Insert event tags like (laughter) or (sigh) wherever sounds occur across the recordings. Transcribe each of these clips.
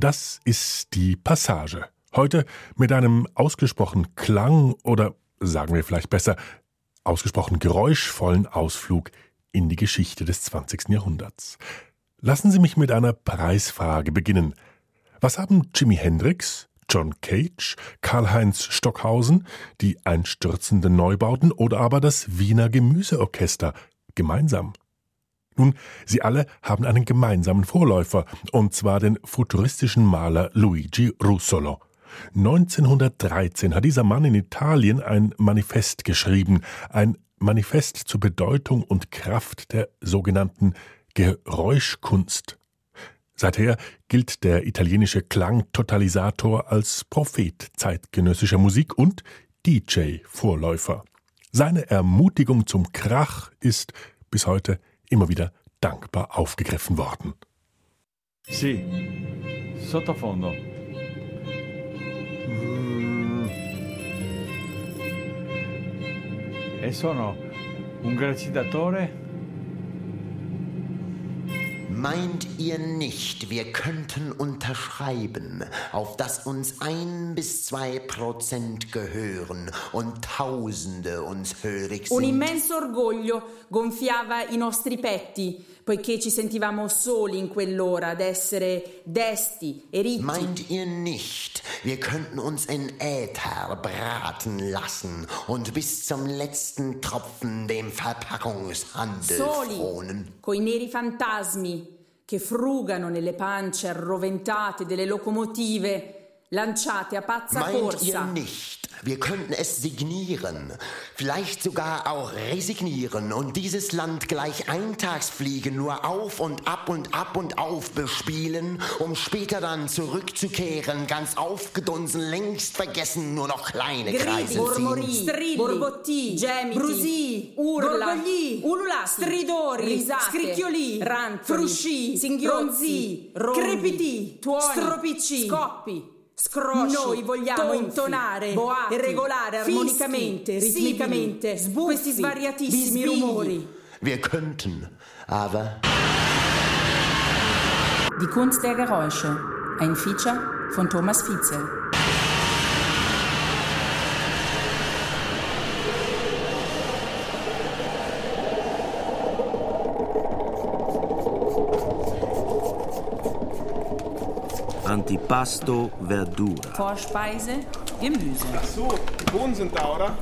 Das ist die Passage. Heute mit einem ausgesprochen klang oder sagen wir vielleicht besser ausgesprochen geräuschvollen Ausflug in die Geschichte des 20. Jahrhunderts. Lassen Sie mich mit einer Preisfrage beginnen. Was haben Jimi Hendrix, John Cage, Karl-Heinz Stockhausen, die einstürzenden Neubauten oder aber das Wiener Gemüseorchester gemeinsam? Nun, sie alle haben einen gemeinsamen Vorläufer, und zwar den futuristischen Maler Luigi Russolo. 1913 hat dieser Mann in Italien ein Manifest geschrieben, ein Manifest zur Bedeutung und Kraft der sogenannten Geräuschkunst. Seither gilt der italienische Klangtotalisator als Prophet zeitgenössischer Musik und DJ-Vorläufer. Seine Ermutigung zum Krach ist bis heute immer wieder dankbar aufgegriffen worden. Sì, sottofondo. E sono un grazitatore Meint ihr nicht, wir könnten unterschreiben, auf dass uns ein bis zwei Prozent gehören und Tausende uns hörig sind? Un immenso orgoglio gonfiava i nostri petti, poiché ci sentivamo soli in quell'ora ad essere desti e ricchi. Meint ihr nicht, wir könnten uns in Äther braten lassen und bis zum letzten Tropfen dem Verpackungshandel Soli, fronen? coi neri fantasmi che frugano nelle pance arroventate delle locomotive lanciate a pazza Meint corsa. ihr nicht, wir könnten es signieren, vielleicht sogar auch resignieren und dieses Land gleich Eintagsfliegen nur auf und ab und ab und auf bespielen, um später dann zurückzukehren, ganz aufgedunsen, längst vergessen, nur noch kleine Gridi, Kreise ziehen? strilli, borbotti, gemiti, brusì, urla, gorgogli, ululati, stridori, risate, scricchioli, rantoli, frusci, singhiozzi, crepiti, tuoni, stropicci, scoppi, scrosci, Noi vogliamo tonfi, intonare boati, e regolare fischi, armonicamente, sibili, ritmicamente sbuffi, questi svariatissimi bisbigli. rumori. Wir könnten, aber Die Kunst der Geräusche. Ein Feature von Thomas Fietzel. Antipasto Verdura. Vorspeise, Gemüse. So, die Bohnen sind da, oder?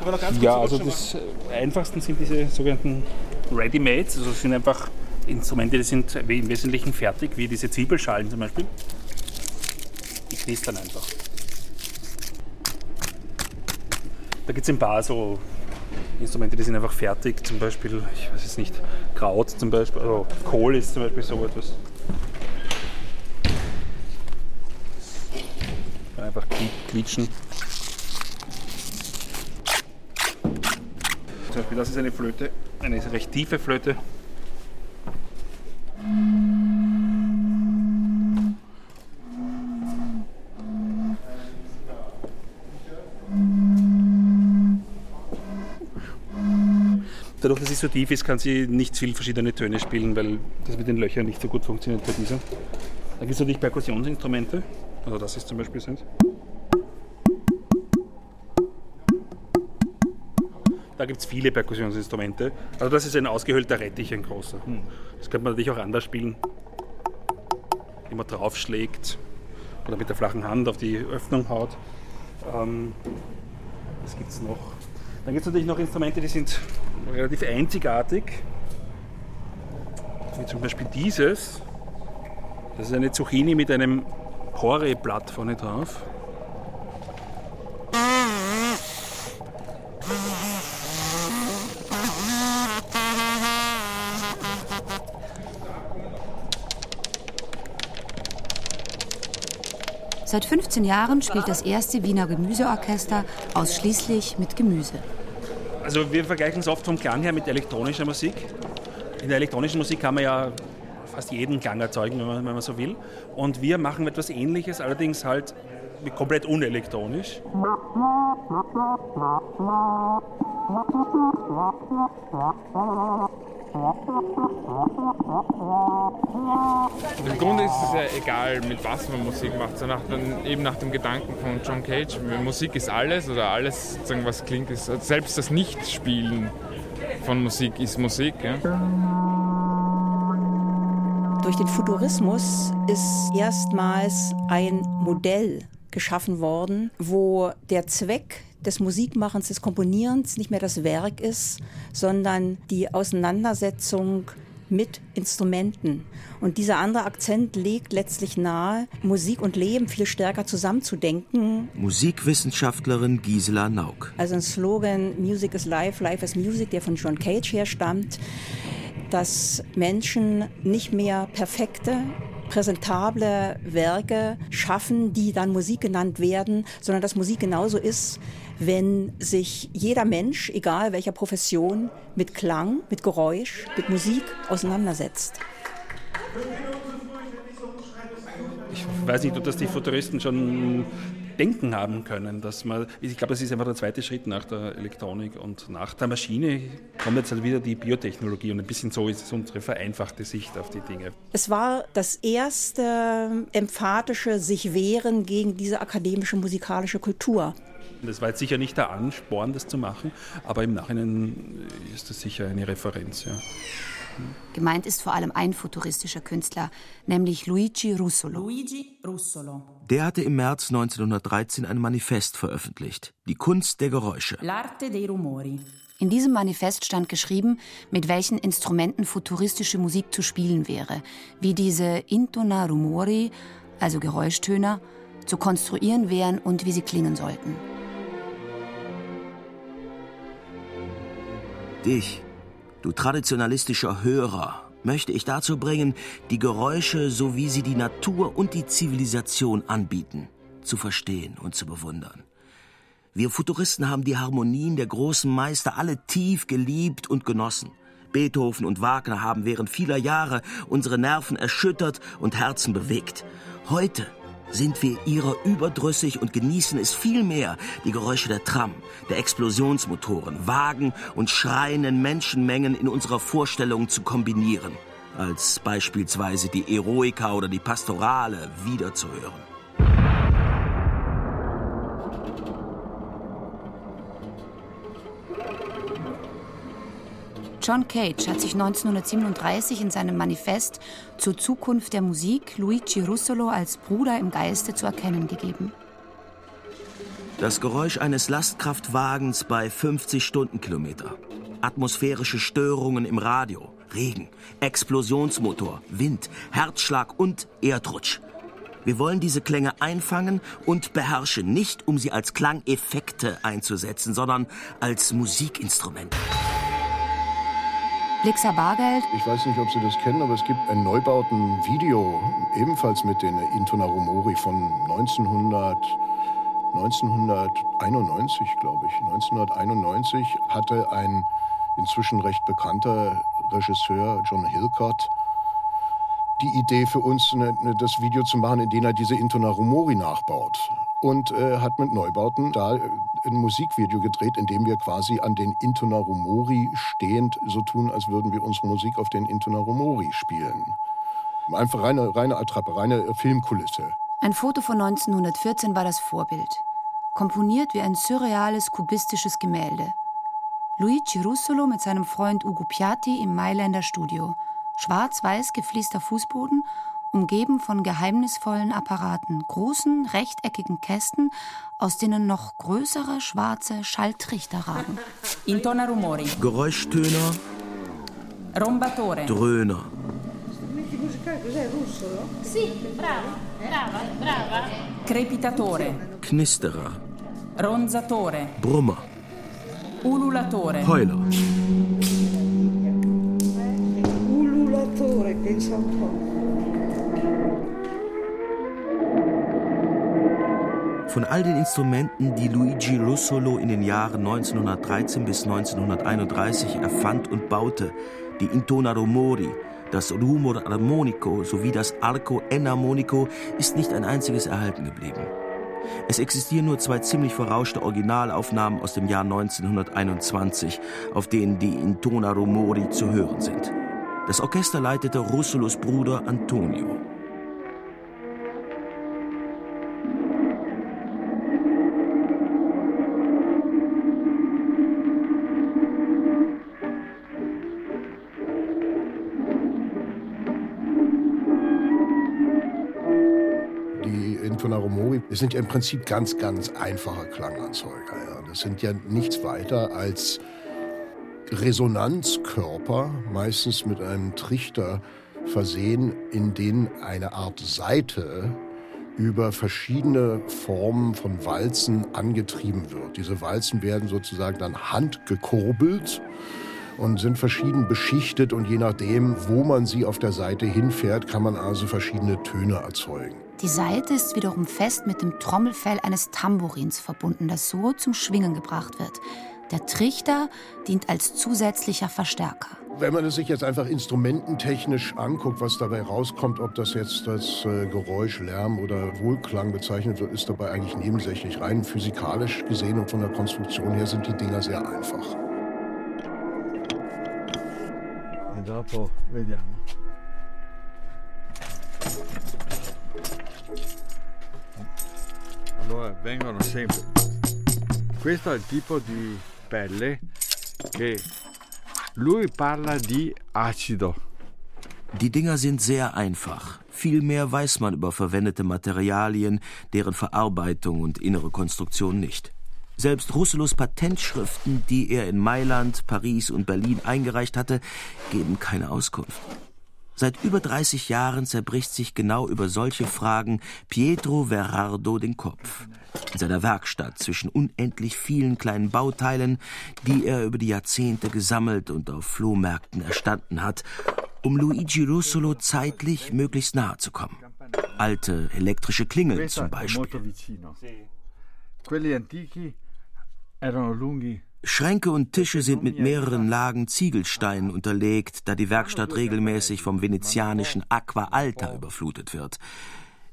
Aber noch ganz kurz Ja, also das einfachsten sind diese sogenannten Ready-Mates. Also das sind einfach Instrumente, die sind im Wesentlichen fertig, wie diese Zwiebelschalen zum Beispiel. Die knistern einfach. Da gibt es ein paar so Instrumente, die sind einfach fertig. Zum Beispiel, ich weiß jetzt nicht, Kraut zum Beispiel, also Kohl ist zum Beispiel so etwas. Einfach quietschen. Zum Beispiel, das ist eine Flöte, eine recht tiefe Flöte. Dadurch, dass sie so tief ist, kann sie nicht viel verschiedene Töne spielen, weil das mit den Löchern nicht so gut funktioniert bei dieser. Dann gibt es natürlich Perkussionsinstrumente, also das ist zum Beispiel sind. Da gibt es viele Perkussionsinstrumente. Also das ist ein ausgehöhlter Rettich, ein großer. Das könnte man natürlich auch anders spielen. Man draufschlägt oder mit der flachen Hand auf die Öffnung haut. Ähm, was gibt es noch? Dann gibt es natürlich noch Instrumente, die sind relativ einzigartig. Wie zum Beispiel dieses. Das ist eine Zucchini mit einem Porree-Blatt vorne drauf. Seit 15 Jahren spielt das erste Wiener Gemüseorchester ausschließlich mit Gemüse. Also wir vergleichen es oft vom Klang her mit elektronischer Musik. In der elektronischen Musik kann man ja fast jeden Klang erzeugen, wenn man, wenn man so will. Und wir machen etwas Ähnliches, allerdings halt komplett unelektronisch. Im Grunde ist es ja egal, mit was man Musik macht, so nach eben nach dem Gedanken von John Cage. Musik ist alles oder alles, was klingt, ist selbst das Nichtspielen von Musik ist Musik. Ja. Durch den Futurismus ist erstmals ein Modell geschaffen worden, wo der Zweck des Musikmachens, des Komponierens nicht mehr das Werk ist, sondern die Auseinandersetzung mit Instrumenten. Und dieser andere Akzent legt letztlich nahe, Musik und Leben viel stärker zusammenzudenken. Musikwissenschaftlerin Gisela Nauk. Also ein Slogan Music is Life, Life is Music, der von John Cage herstammt, dass Menschen nicht mehr perfekte präsentable Werke schaffen, die dann Musik genannt werden, sondern dass Musik genauso ist, wenn sich jeder Mensch, egal welcher Profession, mit Klang, mit Geräusch, mit Musik auseinandersetzt. Ich weiß nicht, ob das die Futuristen schon denken haben können, dass man, ich glaube, das ist einfach der zweite Schritt nach der Elektronik und nach der Maschine kommt jetzt halt wieder die Biotechnologie und ein bisschen so ist unsere vereinfachte Sicht auf die Dinge. Es war das erste emphatische sich wehren gegen diese akademische musikalische Kultur. Das war jetzt sicher nicht der Ansporn, das zu machen, aber im Nachhinein ist das sicher eine Referenz. Ja. Gemeint ist vor allem ein futuristischer Künstler, nämlich Luigi Russolo. Luigi Russolo. Der hatte im März 1913 ein Manifest veröffentlicht, Die Kunst der Geräusche. L'arte dei rumori. In diesem Manifest stand geschrieben, mit welchen Instrumenten futuristische Musik zu spielen wäre, wie diese Intona Rumori, also Geräuschtöner, zu konstruieren wären und wie sie klingen sollten. Dich, du traditionalistischer Hörer, möchte ich dazu bringen, die Geräusche, so wie sie die Natur und die Zivilisation anbieten, zu verstehen und zu bewundern. Wir Futuristen haben die Harmonien der großen Meister alle tief geliebt und genossen. Beethoven und Wagner haben während vieler Jahre unsere Nerven erschüttert und Herzen bewegt. Heute sind wir ihrer überdrüssig und genießen es viel mehr, die Geräusche der Tram, der Explosionsmotoren, Wagen und schreienden Menschenmengen in unserer Vorstellung zu kombinieren, als beispielsweise die Eroika oder die Pastorale wiederzuhören. John Cage hat sich 1937 in seinem Manifest zur Zukunft der Musik Luigi Russolo als Bruder im Geiste zu erkennen gegeben. Das Geräusch eines Lastkraftwagens bei 50 Stundenkilometer. Atmosphärische Störungen im Radio, Regen, Explosionsmotor, Wind, Herzschlag und Erdrutsch. Wir wollen diese Klänge einfangen und beherrschen, nicht um sie als Klangeffekte einzusetzen, sondern als Musikinstrumente. Blixer Bargeld. Ich weiß nicht, ob Sie das kennen, aber es gibt ein Neubauten-Video, ebenfalls mit den Intona Rumori von 1900, 1991, glaube ich. 1991 hatte ein inzwischen recht bekannter Regisseur, John Hillcott, die Idee für uns, ne, ne, das Video zu machen, in dem er diese Intona Rumori nachbaut. Und äh, hat mit Neubauten da ein Musikvideo gedreht, in dem wir quasi an den Intona Rumori stehend so tun, als würden wir unsere Musik auf den Intona Rumori spielen. Einfach reine, reine Attrappe, reine Filmkulisse. Ein Foto von 1914 war das Vorbild. Komponiert wie ein surreales, kubistisches Gemälde. Luigi Russolo mit seinem Freund Ugo Piatti im Mailänder Studio. Schwarz-weiß gefließter Fußboden umgeben von geheimnisvollen Apparaten, großen rechteckigen Kästen, aus denen noch größere schwarze Schalltrichter ragen. Intona rumori. Geräuschtöner. Rombatore. Dröhner. Crepitatore. Knisterer. Ronzatore. Brummer. Ululatore. Heuler. Ululatore, pensa un po'. Von all den Instrumenten, die Luigi Russolo in den Jahren 1913 bis 1931 erfand und baute, die Intona Rumori, das Rumor Armonico sowie das Arco Enarmonico, ist nicht ein einziges erhalten geblieben. Es existieren nur zwei ziemlich verrauschte Originalaufnahmen aus dem Jahr 1921, auf denen die Intona Rumori zu hören sind. Das Orchester leitete Russolos Bruder Antonio. Sonaromori sind ja im Prinzip ganz, ganz einfache Klanganzeuger. Ja. Das sind ja nichts weiter als Resonanzkörper, meistens mit einem Trichter versehen, in denen eine Art Saite über verschiedene Formen von Walzen angetrieben wird. Diese Walzen werden sozusagen dann handgekurbelt und sind verschieden beschichtet und je nachdem, wo man sie auf der Seite hinfährt, kann man also verschiedene Töne erzeugen. Die Saite ist wiederum fest mit dem Trommelfell eines Tambourins verbunden, das so zum Schwingen gebracht wird. Der Trichter dient als zusätzlicher Verstärker. Wenn man es sich jetzt einfach instrumententechnisch anguckt, was dabei rauskommt, ob das jetzt das äh, Geräusch, Lärm oder Wohlklang bezeichnet wird, ist dabei eigentlich nebensächlich. Rein physikalisch gesehen und von der Konstruktion her sind die Dinger sehr einfach. E dopo vediamo. Allora vengono sempre. Questo è il tipo di pelle che lui parla di acido. Die Dinger sind sehr einfach. Viel mehr weiß man über verwendete Materialien, deren Verarbeitung und innere Konstruktion nicht. Selbst Russelos Patentschriften, die er in Mailand, Paris und Berlin eingereicht hatte, geben keine Auskunft. Seit über 30 Jahren zerbricht sich genau über solche Fragen Pietro Verardo den Kopf. In seiner Werkstatt zwischen unendlich vielen kleinen Bauteilen, die er über die Jahrzehnte gesammelt und auf Flohmärkten erstanden hat, um Luigi Russolo zeitlich möglichst nahe zu kommen. Alte elektrische Klingeln zum Beispiel. Schränke und Tische sind mit mehreren Lagen Ziegelsteinen unterlegt, da die Werkstatt regelmäßig vom venezianischen Aqua Alta überflutet wird.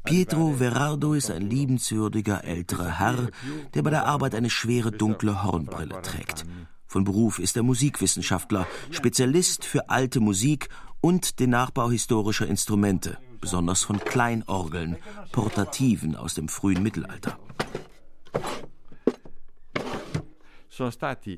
Pietro Verardo ist ein liebenswürdiger älterer Herr, der bei der Arbeit eine schwere dunkle Hornbrille trägt. Von Beruf ist er Musikwissenschaftler, Spezialist für alte Musik und den Nachbau historischer Instrumente, besonders von Kleinorgeln, Portativen aus dem frühen Mittelalter sono stati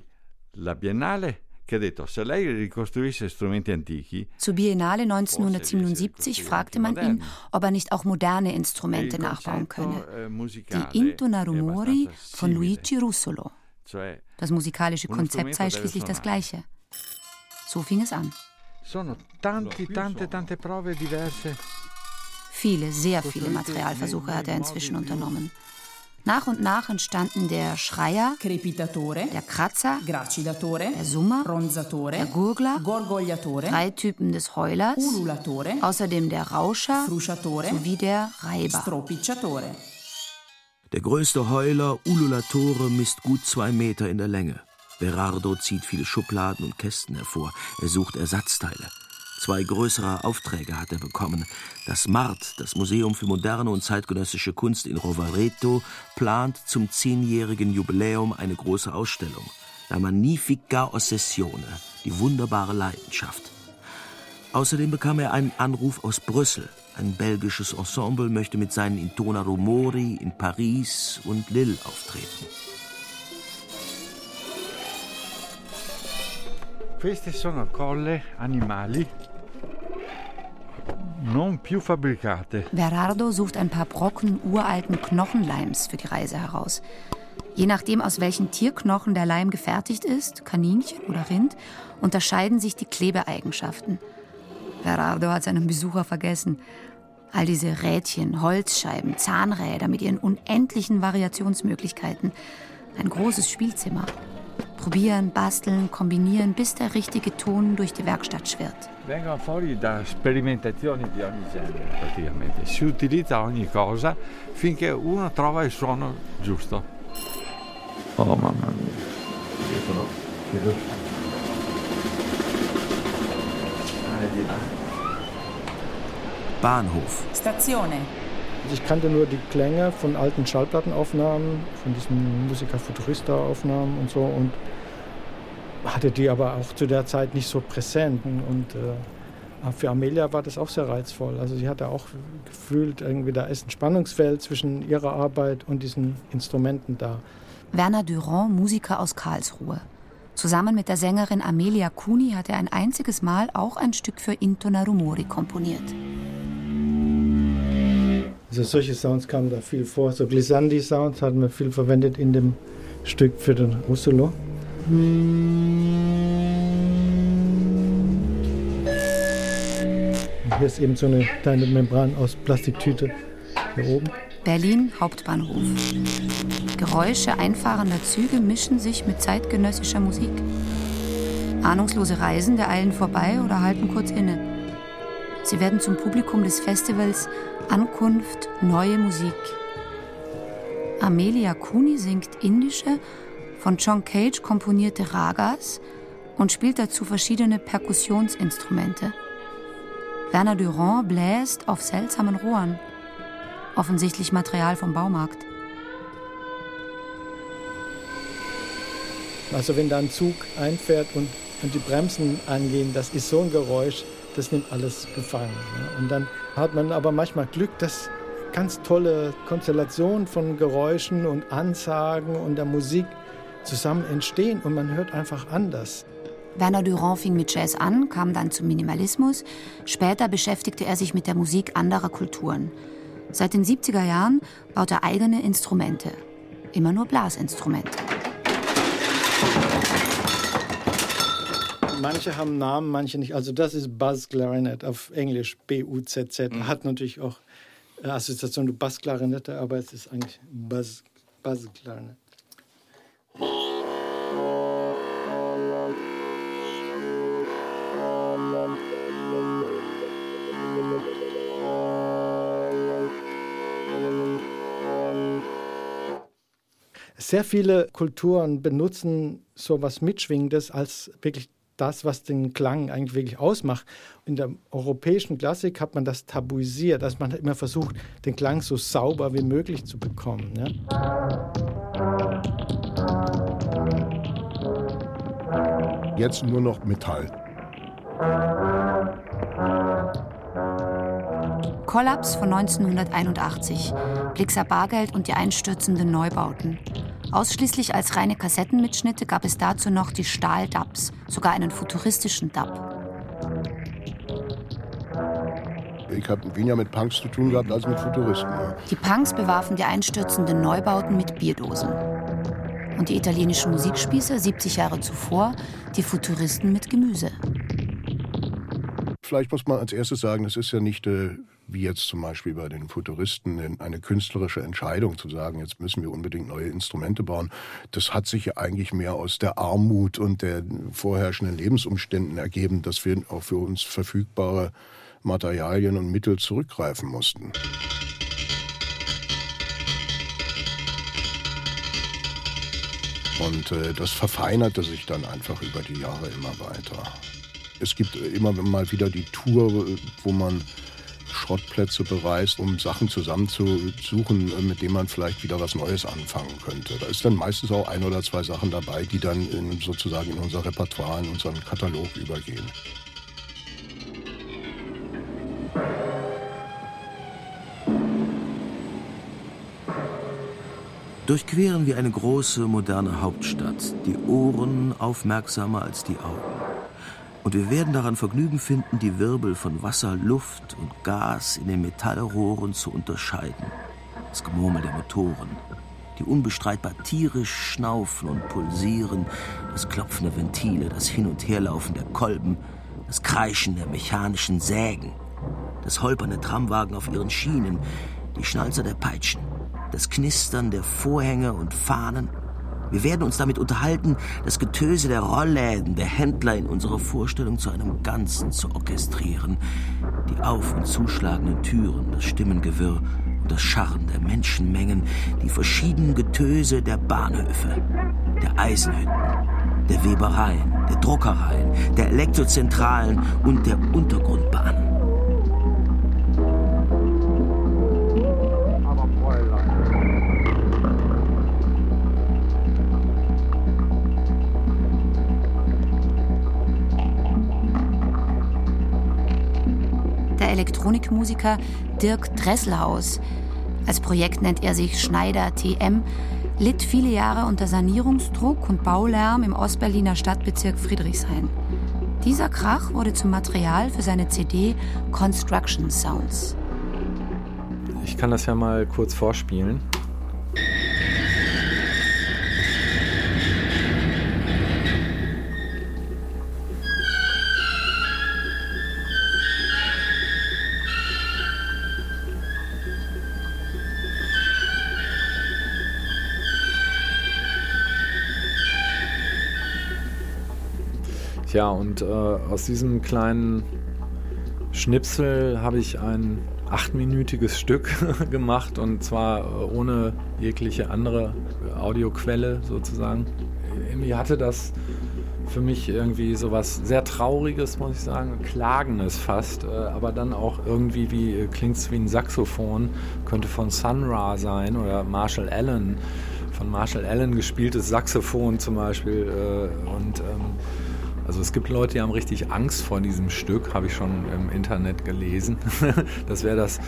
la Biennale che ha detto se lei ricostruisse strumenti antichi. Zur Biennale 1977 fragte man ihn, ob er nicht auch moderne Instrumente nachbauen könne. Eh, Die Intona Rumori von Luigi Russolo. Das musikalische Konzept sei schließlich das gleiche. So fing es an. Sono tanti, tante, tante prove diverse. Viele, sehr viele Materialversuche hat er inzwischen unternommen. Nach und nach entstanden der Schreier, Crepitatore, der Kratzer, Gracidatore, der Summer, Ronzatore, der Gurgler, Gorgogliatore, drei Typen des Heulers, Ululatore, außerdem der Rauscher Frusciatore sowie der Reiber. Stropicciatore. Der größte Heuler, Ululatore, misst gut zwei Meter in der Länge. Berardo zieht viele Schubladen und Kästen hervor. Er sucht Ersatzteile. Zwei größere Aufträge hat er bekommen. Das MART, das Museum für moderne und zeitgenössische Kunst in Rovareto, plant zum zehnjährigen Jubiläum eine große Ausstellung. La Magnifica Ossessione, die wunderbare Leidenschaft. Außerdem bekam er einen Anruf aus Brüssel. Ein belgisches Ensemble möchte mit seinen Intona Rumori in Paris und Lille auftreten. Queste sono colle animali. Verardo sucht ein paar Brocken uralten Knochenleims für die Reise heraus. Je nachdem, aus welchen Tierknochen der Leim gefertigt ist, Kaninchen oder Rind, unterscheiden sich die Klebeeigenschaften. Verardo hat seinen Besucher vergessen. All diese Rädchen, Holzscheiben, Zahnräder mit ihren unendlichen Variationsmöglichkeiten. Ein großes Spielzimmer. Probieren, basteln, kombinieren, bis der richtige Ton durch die Werkstatt schwirrt. Vengono fuori da sperimentazioni di ogni genere praticamente. Si utilizza ogni cosa finché uno trova il suono giusto. Oh mamma mia. Bahnhof. Stazione. Ich kannte nur die Klänge von alten Schallplattenaufnahmen, von diesen Musiker Futurista-Aufnahmen und so und hatte die aber auch zu der Zeit nicht so präsent. Und äh, für Amelia war das auch sehr reizvoll. Also sie hatte auch gefühlt, irgendwie da ist ein Spannungsfeld zwischen ihrer Arbeit und diesen Instrumenten da. Werner Durand, Musiker aus Karlsruhe. Zusammen mit der Sängerin Amelia Cuni hat er ein einziges Mal auch ein Stück für Intona Rumori komponiert. Also solche Sounds kamen da viel vor. So Glissandi-Sounds hatten wir viel verwendet in dem Stück für den Russolo. Hier ist eben so eine kleine Membran aus Plastiktüte hier oben. Berlin Hauptbahnhof. Geräusche einfahrender Züge mischen sich mit zeitgenössischer Musik. Ahnungslose Reisende eilen vorbei oder halten kurz inne. Sie werden zum Publikum des Festivals Ankunft Neue Musik. Amelia Kuni singt indische, von John Cage komponierte Ragas und spielt dazu verschiedene Perkussionsinstrumente. Werner Durand bläst auf seltsamen Rohren, offensichtlich Material vom Baumarkt. Also wenn da ein Zug einfährt und, und die Bremsen angehen, das ist so ein Geräusch, das nimmt alles gefangen. Ne? Und dann hat man aber manchmal Glück, dass ganz tolle Konstellationen von Geräuschen und Ansagen und der Musik zusammen entstehen und man hört einfach anders. Werner Durand fing mit Jazz an, kam dann zum Minimalismus. Später beschäftigte er sich mit der Musik anderer Kulturen. Seit den 70er Jahren baut er eigene Instrumente. Immer nur Blasinstrumente. Manche haben Namen, manche nicht. Also das ist Buzz Clarinet auf Englisch, B-U-Z-Z. Mhm. Hat natürlich auch Assoziation zu Bassklarinette, aber es ist eigentlich Buzz, Buzz Clarinet. Sehr viele Kulturen benutzen so was Mitschwingendes als wirklich das, was den Klang eigentlich wirklich ausmacht. In der europäischen Klassik hat man das tabuisiert, dass man immer versucht, den Klang so sauber wie möglich zu bekommen. Ja? Jetzt nur noch Metall. Kollaps von 1981, Blixer Bargeld und die einstürzenden Neubauten. Ausschließlich als reine Kassettenmitschnitte gab es dazu noch die Stahl-Dubs, sogar einen futuristischen Dub. Ich habe weniger mit Punks zu tun gehabt als mit Futuristen. Ja. Die Punks bewarfen die einstürzenden Neubauten mit Bierdosen. Und die italienischen Musikspießer 70 Jahre zuvor die Futuristen mit Gemüse. Vielleicht muss man als erstes sagen, es ist ja nicht äh, wie jetzt zum Beispiel bei den Futuristen, eine künstlerische Entscheidung zu sagen, jetzt müssen wir unbedingt neue Instrumente bauen. Das hat sich ja eigentlich mehr aus der Armut und der vorherrschenden Lebensumständen ergeben, dass wir auch für uns verfügbare Materialien und Mittel zurückgreifen mussten. Und äh, das verfeinerte sich dann einfach über die Jahre immer weiter. Es gibt immer mal wieder die Tour, wo man Schrottplätze bereist, um Sachen zusammenzusuchen, äh, mit denen man vielleicht wieder was Neues anfangen könnte. Da ist dann meistens auch ein oder zwei Sachen dabei, die dann in, sozusagen in unser Repertoire, in unseren Katalog übergehen. Durchqueren wir eine große, moderne Hauptstadt, die Ohren aufmerksamer als die Augen. Und wir werden daran Vergnügen finden, die Wirbel von Wasser, Luft und Gas in den Metallrohren zu unterscheiden. Das Gemurmel der Motoren, die unbestreitbar tierisch schnaufen und pulsieren, das Klopfen der Ventile, das Hin- und Herlaufen der Kolben, das Kreischen der mechanischen Sägen, das Holpern der Tramwagen auf ihren Schienen, die Schnalzer der Peitschen, das Knistern der Vorhänge und Fahnen, wir werden uns damit unterhalten, das Getöse der Rollläden, der Händler in unserer Vorstellung zu einem Ganzen zu orchestrieren. Die auf- und zuschlagenden Türen, das Stimmengewirr und das Scharren der Menschenmengen, die verschiedenen Getöse der Bahnhöfe, der Eisenhütten, der Webereien, der Druckereien, der Elektrozentralen und der Untergrundbahnen. Elektronikmusiker Dirk Dresselhaus. Als Projekt nennt er sich Schneider TM, litt viele Jahre unter Sanierungsdruck und Baulärm im Ostberliner Stadtbezirk Friedrichshain. Dieser Krach wurde zum Material für seine CD Construction Sounds. Ich kann das ja mal kurz vorspielen. Ja, und äh, aus diesem kleinen Schnipsel habe ich ein achtminütiges Stück (laughs) gemacht und zwar äh, ohne jegliche andere Audioquelle sozusagen. Irgendwie hatte das für mich irgendwie sowas sehr Trauriges, muss ich sagen, Klagendes fast, äh, aber dann auch irgendwie wie äh, klingt es wie ein Saxophon, könnte von Sun Ra sein oder Marshall Allen, von Marshall Allen gespieltes Saxophon zum Beispiel und ähm, also es gibt Leute, die haben richtig Angst vor diesem Stück, habe ich schon im Internet gelesen. (laughs) Das wäre das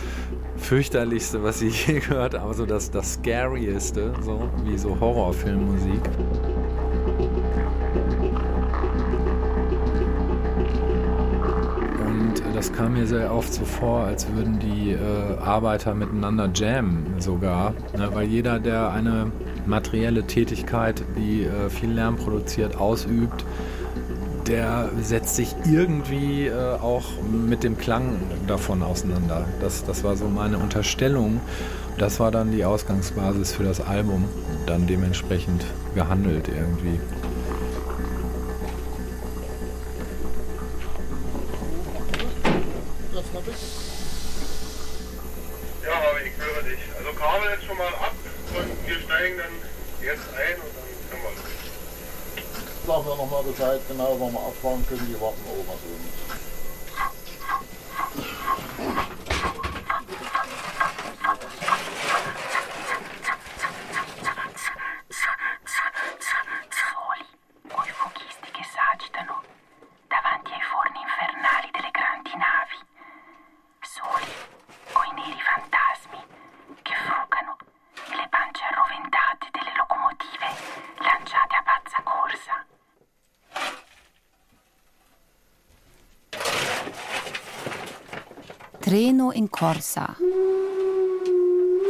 fürchterlichste, was ich je gehört habe, also das, das Scarieste, so wie so Horrorfilmmusik. Und das kam mir sehr oft so vor, als würden die äh, Arbeiter miteinander jammen sogar, ne? weil jeder, der eine materielle Tätigkeit, die äh, viel Lärm produziert, ausübt, der setzt sich irgendwie äh, auch mit dem Klang davon auseinander. Das, das war so meine Unterstellung. Das war dann die Ausgangsbasis für das Album, dann dementsprechend gehandelt irgendwie. Genau, wann wir abfahren können. Die warten oben auf Treno in Corsa.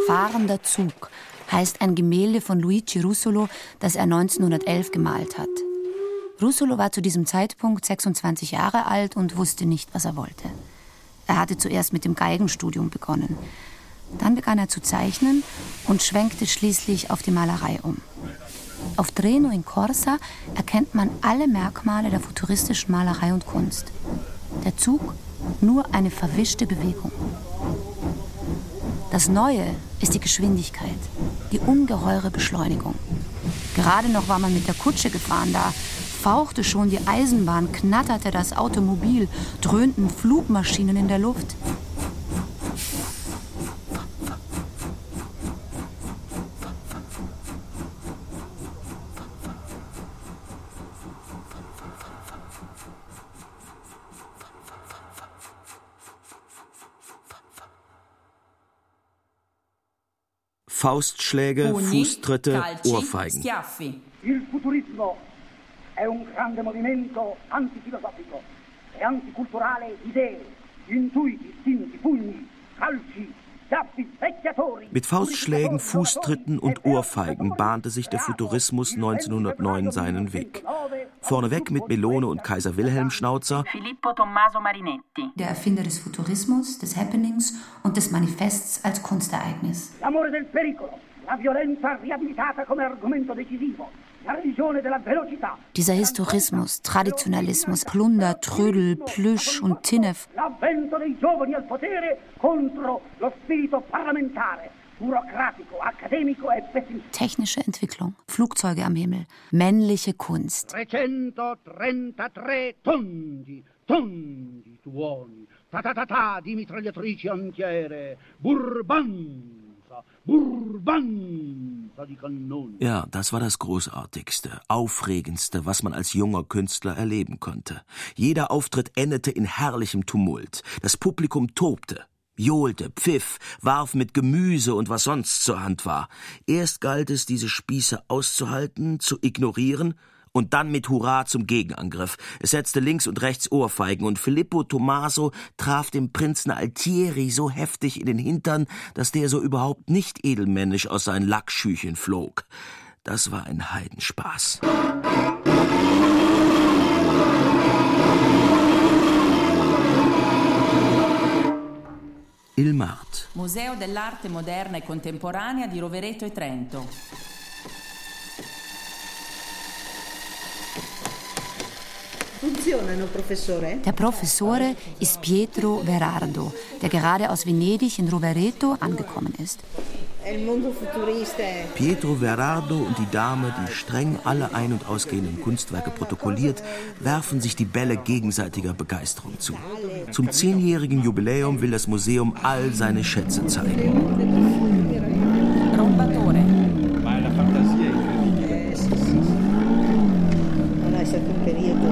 Fahrender Zug heißt ein Gemälde von Luigi Russolo, das er 1911 gemalt hat. Russolo war zu diesem Zeitpunkt 26 Jahre alt und wusste nicht, was er wollte. Er hatte zuerst mit dem Geigenstudium begonnen. Dann begann er zu zeichnen und schwenkte schließlich auf die Malerei um. Auf Treno in Corsa erkennt man alle Merkmale der futuristischen Malerei und Kunst. Der Zug nur eine verwischte Bewegung. Das Neue ist die Geschwindigkeit, die ungeheure Beschleunigung. Gerade noch war man mit der Kutsche gefahren, da fauchte schon die Eisenbahn, knatterte das Automobil, dröhnten Flugmaschinen in der Luft. Faustschläge, Fußtritte, Ohrfeigen. Il futurismo è un grande movimento antifilosofico e anticulturale idee, intuiti, istinti, pugni, calci, Mit Faustschlägen, Fußtritten und Ohrfeigen bahnte sich der Futurismus 1909 seinen Weg. Vorneweg mit Melone und Kaiser Wilhelm Schnauzer. Filippo Tommaso Marinetti. Der Erfinder des Futurismus, des Happenings und des Manifests als Kunstereignis. L'amore del pericolo, la violenza riabilitata come argomento decisivo. Dieser Historismus, Traditionalismus, Plunder, Trödel, Plüsch und Tinnef. Technische Entwicklung, Flugzeuge am Himmel, männliche Kunst. 333 tondi, tondi tuoni, ta ta ta ta di mitragliatrici antiere, burbanza. Ja, das war das Großartigste, Aufregendste, was man als junger Künstler erleben konnte. Jeder Auftritt endete in herrlichem Tumult. Das Publikum tobte, johlte, pfiff, warf mit Gemüse und was sonst zur Hand war. Erst galt es, diese Spieße auszuhalten, zu ignorieren und dann mit Hurra zum Gegenangriff. Es setzte links und rechts Ohrfeigen und Filippo Tommaso traf dem Prinzen Altieri so heftig in den Hintern, dass der so überhaupt nicht edelmännisch aus seinen Lackschüchen flog. Das war ein Heidenspaß. Il Mart. Museo dell'arte moderna e contemporanea di Rovereto e Trento. Der Professore ist Pietro Verardo, der gerade aus Venedig in Rovereto angekommen ist. Pietro Verardo und die Dame, die streng alle ein- und ausgehenden Kunstwerke protokolliert, werfen sich die Bälle gegenseitiger Begeisterung zu. Zum zehnjährigen Jubiläum will das Museum all seine Schätze zeigen. Rombatore. Ma la fantasia è incredibile. Non è stato un periodo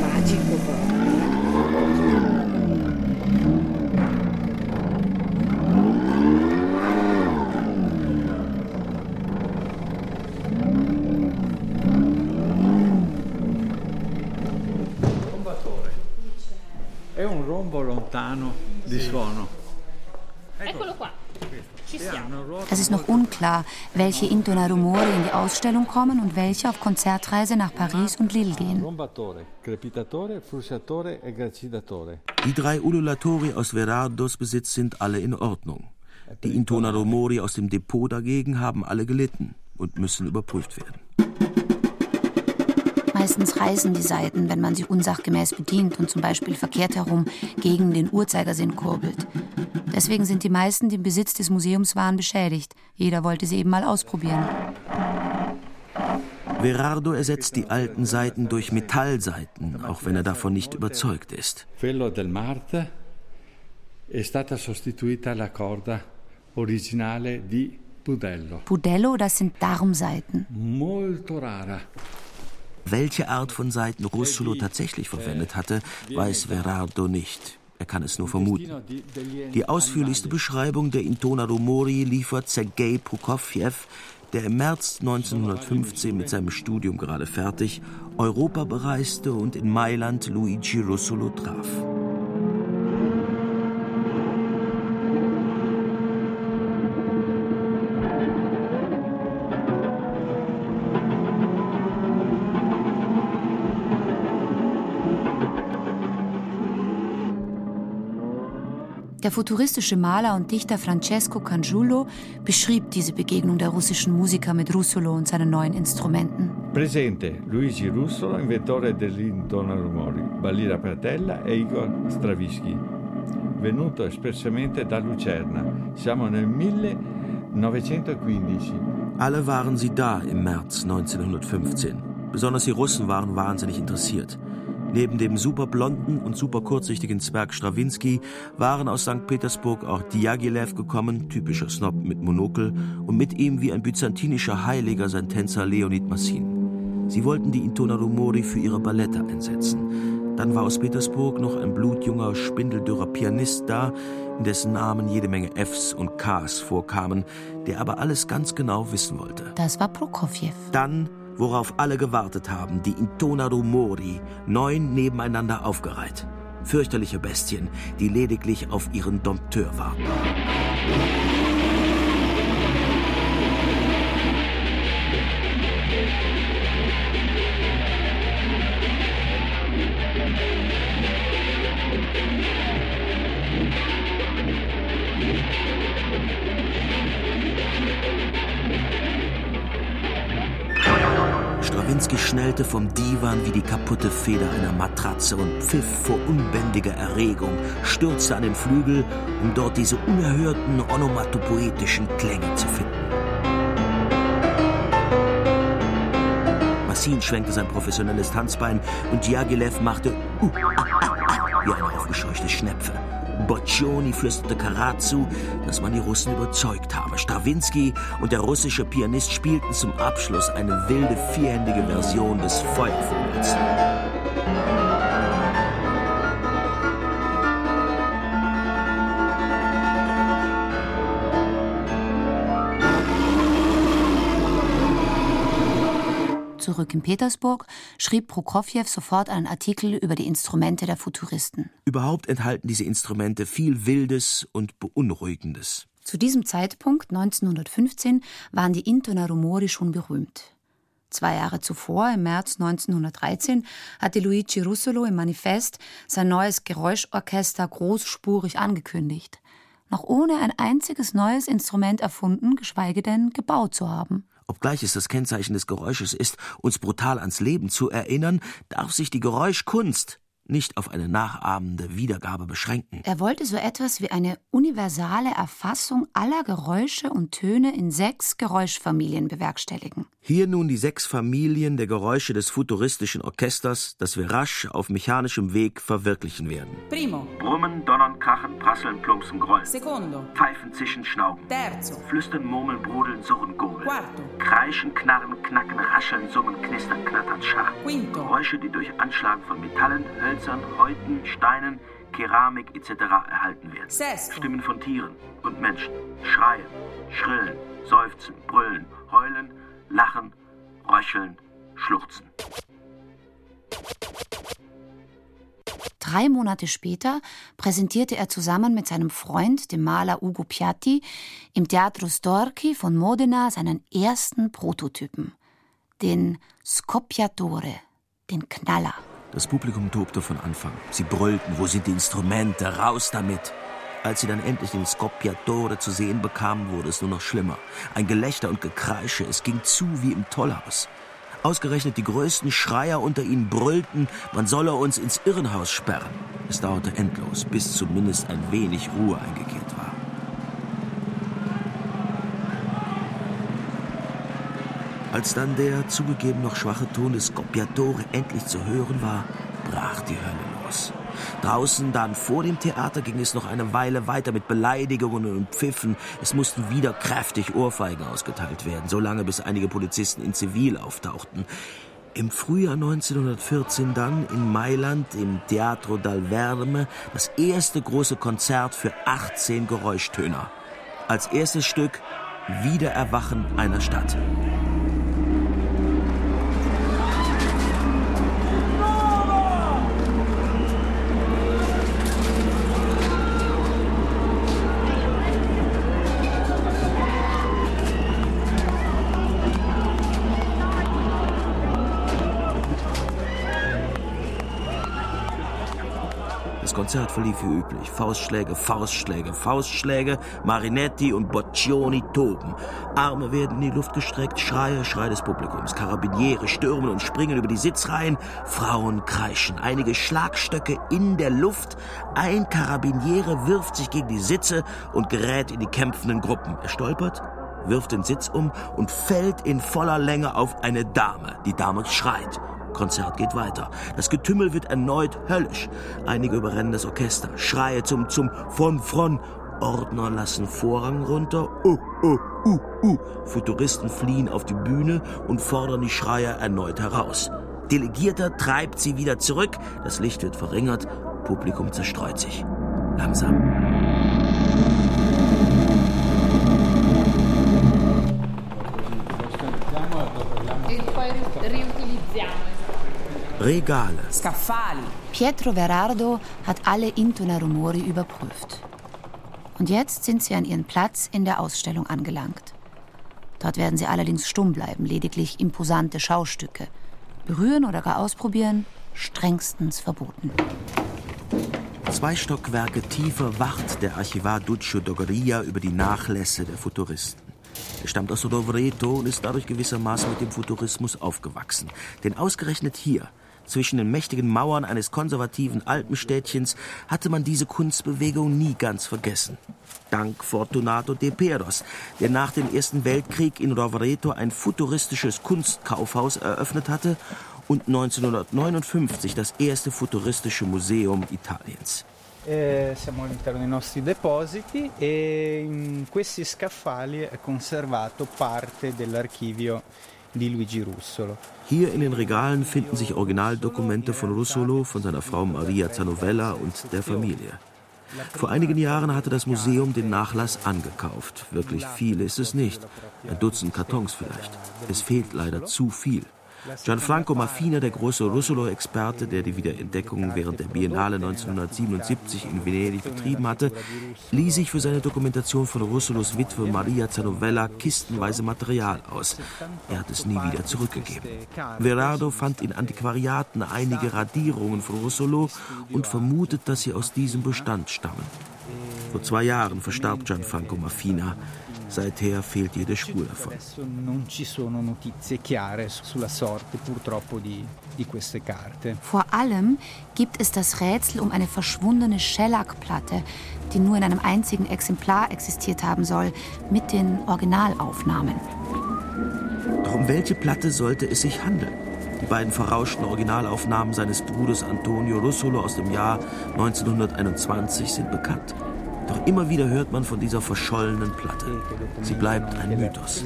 magico proprio. Rombatore. È un rombo lontano di suono. Es ist noch unklar, welche Intona Rumori in die Ausstellung kommen und welche auf Konzertreise nach Paris und Lille gehen. E. Die drei Ululatori aus Verardos Besitz sind alle in Ordnung. Die Intonado Mori aus dem Depot dagegen haben alle gelitten und müssen überprüft werden. Meistens reißen die Saiten, wenn man sie unsachgemäß bedient und zum Beispiel verkehrt herum gegen den Uhrzeigersinn kurbelt. Deswegen sind die meisten, die im Besitz des Museums waren, beschädigt. Jeder wollte sie eben mal ausprobieren. Verardo ersetzt die alten Saiten durch Metallsaiten, auch wenn er davon nicht überzeugt ist. Quello del Marte è stata sostituita la corda originale di Budello. Budello, das sind Darmsaiten. Molto rara. Welche Art von Saiten Russolo tatsächlich verwendet hatte, weiß Verardo nicht. Er kann es nur vermuten. Die ausführlichste Beschreibung der Intonado Mori liefert Sergei Prokofjew, der im März 1915 mit seinem Studium gerade fertig Europa bereiste und in Mailand Luigi Russolo traf. Der futuristische Maler und Dichter Francesco Cangiulo beschrieb diese Begegnung der russischen Musiker mit Russolo und seinen neuen Instrumenten. Presente Luigi Russolo, inventore dell'intonarumori, Balira Pratella e Igor Stravinsky. Venuto espressamente da Lucerna. Siamo nel 1915. Alle waren sie da im März 1915. Besonders die Russen waren wahnsinnig interessiert. Neben dem superblonden und superkurzsichtigen Zwerg Strawinski waren aus St. Petersburg auch Diaghilev gekommen, typischer Snob mit Monokel, und mit ihm wie ein byzantinischer Heiliger sein Tänzer Leonid Massin. Sie wollten die Intonado Mori für ihre Ballette einsetzen. Dann war aus Petersburg noch ein blutjunger, spindeldürrer Pianist da, in dessen Namen jede Menge Fs und Ks vorkamen, der aber alles ganz genau wissen wollte. Das war Prokofjew. Dann worauf alle gewartet haben, die Intonado Mori, neun nebeneinander aufgereiht. Fürchterliche Bestien, die lediglich auf ihren Dompteur warten. Schnellte vom Divan wie die kaputte Feder einer Matratze und pfiff vor unbändiger Erregung, stürzte an den Flügel, um dort diese unerhörten onomatopoetischen Klänge zu finden. Massin schwenkte sein professionelles Tanzbein und Diaghilev machte uh, ah, ah, ah, wie eine aufgescheuchte Schnepfe. Boccioni flüsterte Karat zu, dass man die Russen überzeugt habe. Strawinski und der russische Pianist spielten zum Abschluss eine wilde vierhändige Version des Feuervogels. Zurück in Petersburg schrieb Prokofjew sofort einen Artikel über die Instrumente der Futuristen. Überhaupt enthalten diese Instrumente viel Wildes und Beunruhigendes. Zu diesem Zeitpunkt, 1915, waren die Intona Rumori schon berühmt. Zwei Jahre zuvor, im März 1913, hatte Luigi Russolo im Manifest sein neues Geräuschorchester großspurig angekündigt, noch ohne ein einziges neues Instrument erfunden, geschweige denn gebaut zu haben. Obgleich es das Kennzeichen des Geräusches ist, uns brutal ans Leben zu erinnern, darf sich die Geräuschkunst nicht auf eine nachahmende Wiedergabe beschränken. Er wollte so etwas wie eine universale Erfassung aller Geräusche und Töne in sechs Geräuschfamilien bewerkstelligen. Hier nun die sechs Familien der Geräusche des futuristischen Orchesters, das wir rasch auf mechanischem Weg verwirklichen werden. Primo. Brummen, Donnern, Krachen, Prasseln, Plumpsen, Grollen. Secondo. Pfeifen, Zischen, Schnauben. Terzo. Flüstern, Murmeln, Brodeln, Surren, Gurgeln. Quarto. Kreischen, Knarren, Knacken, Rascheln, Summen, Knistern, Knattern, Scharren. Quinto. Geräusche, die durch Anschlagen von Metallen, Hölzern, Häuten, Steinen, Keramik etc. erhalten werden. Stimmen von Tieren und Menschen. Schreien, Schrillen, Seufzen, Brüllen, Heulen, Lachen, Röcheln, Schluchzen. Drei Monate später präsentierte er zusammen mit seinem Freund, dem Maler Ugo Piatti, im Teatro Storchi von Modena seinen ersten Prototypen, den Scoppiatore, den Knaller. Das Publikum tobte von Anfang. Sie brüllten, wo sind die Instrumente, raus damit. Als sie dann endlich den Scoppiatore zu sehen bekamen, wurde es nur noch schlimmer. Ein Gelächter und Gekreische, es ging zu wie im Tollhaus. Ausgerechnet die größten Schreier unter ihnen brüllten, man solle uns ins Irrenhaus sperren. Es dauerte endlos, bis zumindest ein wenig Ruhe eingekehrt war. Als dann der zugegeben noch schwache Ton des Scoppiatore endlich zu hören war, brach die Hölle los. Draußen, dann vor dem Theater, ging es noch eine Weile weiter mit Beleidigungen und Pfiffen. Es mussten wieder kräftig Ohrfeigen ausgeteilt werden, solange bis einige Polizisten in Zivil auftauchten. Im Frühjahr 1914 dann in Mailand im Teatro dal Verme das erste große Konzert für 18 Geräuschtöner. Als erstes Stück Wiedererwachen einer Stadt. Konzert verlief wie üblich. Faustschläge, Faustschläge, Faustschläge, Marinetti und Boccioni toben. Arme werden in die Luft gestreckt, Schreie, Schrei des Publikums. Karabiniere stürmen und springen über die Sitzreihen. Frauen kreischen. Einige Schlagstöcke in der Luft. Ein Karabiniere wirft sich gegen die Sitze und gerät in die kämpfenden Gruppen. Er stolpert, wirft den Sitz um und fällt in voller Länge auf eine Dame. Die Dame schreit. Konzert geht weiter. Das Getümmel wird erneut höllisch. Einige überrennen das Orchester. Schreie zum zum von von. Ordner lassen Vorrang runter. Uh, uh, uh, uh. Futuristen fliehen auf die Bühne und fordern die Schreier erneut heraus. Delegierter treibt sie wieder zurück. Das Licht wird verringert. Publikum zerstreut sich. Langsam. Riutilizziamo. Regale. Scaffali. Pietro Verardo hat alle Intona Rumori überprüft. Und jetzt sind sie an ihren Platz in der Ausstellung angelangt. Dort werden sie allerdings stumm bleiben, lediglich imposante Schaustücke. Berühren oder gar ausprobieren, strengstens verboten. Zwei Stockwerke tiefer wacht der Archivar Duccio Dogoria über die Nachlässe der Futuristen. Er stammt aus Rovereto und ist dadurch gewissermaßen mit dem Futurismus aufgewachsen. Denn ausgerechnet hier, zwischen den mächtigen Mauern eines konservativen Alpenstädtchens, hatte man diese Kunstbewegung nie ganz vergessen. Dank Fortunato de Peros, der nach dem Ersten Weltkrieg in Rovereto ein futuristisches Kunstkaufhaus eröffnet hatte und 1959 das erste futuristische Museum Italiens. Eh, siamo all'interno dei nostri depositi e in questi scaffali è conservato parte dell'archivio di Luigi Russolo. Hier in den Regalen finden sich Originaldokumente von Russolo, von seiner Frau Maria Zanovella und der Familie. Vor einigen Jahren hatte das Museum den Nachlass angekauft. Wirklich viel ist es nicht. Ein Dutzend Kartons vielleicht. Es fehlt leider zu viel. Gianfranco Maffina, der große Russolo-Experte, der die Wiederentdeckung während der Biennale 1977 in Venedig betrieben hatte, lieh sich für seine Dokumentation von Russolos Witwe Maria Zanovella kistenweise Material aus. Er hat es nie wieder zurückgegeben. Verardo fand in Antiquariaten einige Radierungen von Russolo und vermutet, dass sie aus diesem Bestand stammen. Vor zwei Jahren verstarb Gianfranco Maffina. Seither fehlt jede Spur davon. Vor allem gibt es das Rätsel um eine verschwundene Schellackplatte, die nur in einem einzigen Exemplar existiert haben soll, mit den Originalaufnahmen. Doch um welche Platte sollte es sich handeln? Die beiden verrauschten Originalaufnahmen seines Bruders Antonio Russolo aus dem Jahr 1921 sind bekannt. Doch immer wieder hört man von dieser verschollenen Platte. Sie bleibt ein Mythos.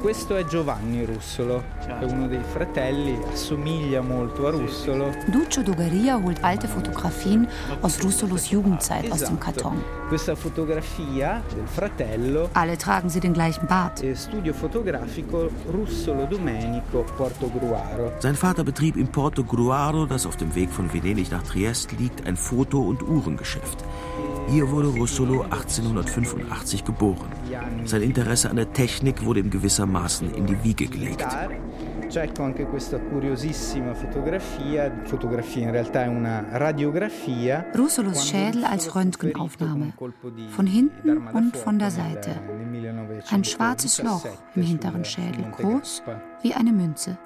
Questo è Giovanni Russolo, è uno dei fratelli, assomiglia molto a Russolo. Duccio Dogaria holt alte Fotografien aus Russolos Jugendzeit aus dem Karton. Questa fotografia del fratello Alle tragen sie den gleichen Bart. è studio fotografico Russolo Domenico Portogruaro. Sein Vater betrieb in Porto Gruaro, das auf dem Weg von Venedig nach Triest liegt, ein Foto- und Uhrengeschäft. Hier wurde Russolo 1885 geboren. Sein Interesse an der Technik wurde ihm gewissermaßen in die Wiege gelegt. C'è ecco anche questa curiosissima fotografia, fotografia in realtà è una radiografia. Russolos Schädel als Röntgenaufnahme. Von hinten und von der Seite. Ein schwarzes Loch im hinteren Schädel, groß wie eine Münze.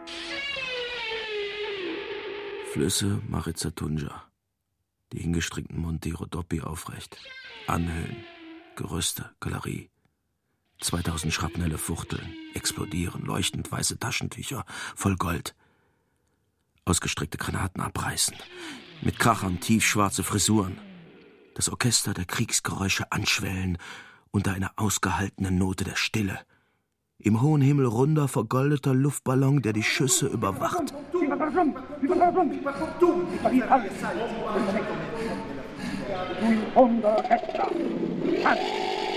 Flüsse Maritza Tunja. Die hingestrickten Monte Rodoppi aufrecht. Anhöhen, Gerüste, Galerie. 2000 Schrapnelle fuchteln, explodieren, leuchtend weiße Taschentücher, voll Gold. Ausgestreckte Granaten abreißen. Mit Krachern tiefschwarze Frisuren. Das Orchester der Kriegsgeräusche anschwellen unter einer ausgehaltenen Note der Stille. Im hohen Himmel runder, vergoldeter Luftballon, der die Schüsse überwacht. In fondo alla testa. Tanti,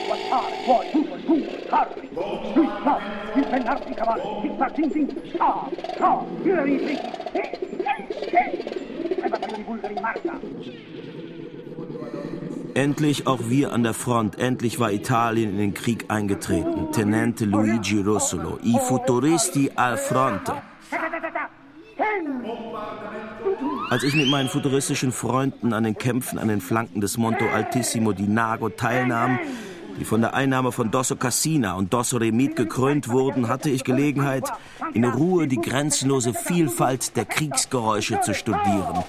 guardare, fuori, tutto, tu, carri. Lui sta, il pennarsi i cavalli, il sta, zin, zin, sta, sta, il rifli. E battaglio di bulgari in marcia. Endlich auch wir an der Front. Endlich war Italien in den Krieg eingetreten. Tenente Luigi Russolo. I futuristi al fronte. Als ich mit meinen futuristischen Freunden an den Kämpfen an den Flanken des Monto Altissimo di Nago teilnahm, die von der Einnahme von Dosso Cassina und Dosso Remit gekrönt wurden, hatte ich Gelegenheit, in Ruhe die grenzenlose Vielfalt der Kriegsgeräusche zu studieren.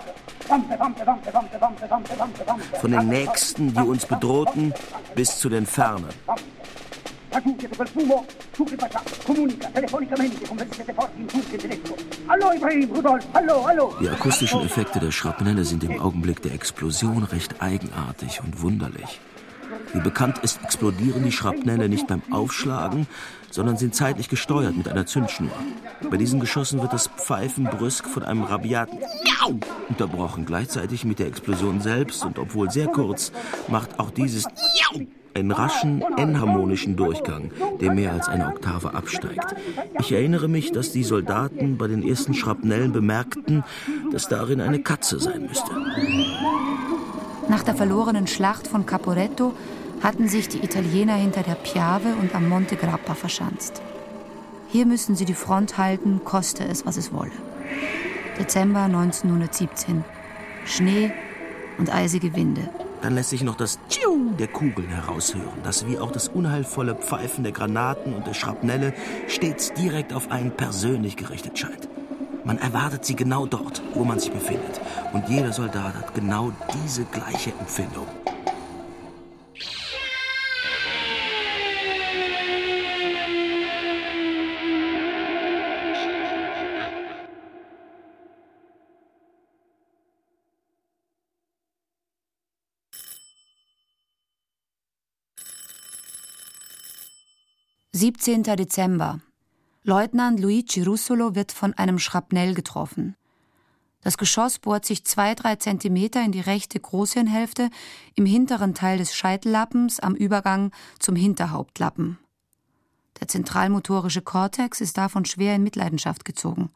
Von den Nächsten, die uns bedrohten, bis zu den Fernen. Laggiù dietro quel fumo, su che faccia, comunica telefonicamente con 27 forti in turco e tedesco. Allo Ibrahim, Rudolf, allo, allo. Die akustischen Effekte der Schrapnelle sind im Augenblick der Explosion recht eigenartig und wunderlich. Wie bekannt ist, explodieren die Schrapnelle nicht beim Aufschlagen, sondern sind zeitlich gesteuert mit einer Zündschnur. Bei diesen Geschossen wird das Pfeifen brüsk von einem rabiaten Miau unterbrochen. Gleichzeitig mit der Explosion selbst und obwohl sehr kurz, macht auch dieses Miau einen raschen, enharmonischen Durchgang, der mehr als eine Oktave absteigt. Ich erinnere mich, dass die Soldaten bei den ersten Schrapnellen bemerkten, dass darin eine Katze sein müsste. Nach der verlorenen Schlacht von Caporetto hatten sich die Italiener hinter der Piave und am Monte Grappa verschanzt. Hier müssen sie die Front halten, koste es, was es wolle. Dezember 1917. Schnee und eisige Winde. Dann lässt sich noch das Tschiu der Kugeln heraushören, das wie auch das unheilvolle Pfeifen der Granaten und der Schrapnelle stets direkt auf einen persönlich gerichtet scheint. Man erwartet sie genau dort, wo man sich befindet. Und jeder Soldat hat genau diese gleiche Empfindung. 17. Dezember. Leutnant Luigi Russolo wird von einem Schrapnell getroffen. Das Geschoss bohrt sich zwei, drei Zentimeter in die rechte Großhirnhälfte im hinteren Teil des Scheitellappens am Übergang zum Hinterhauptlappen. Der zentralmotorische Kortex ist davon schwer in Mitleidenschaft gezogen.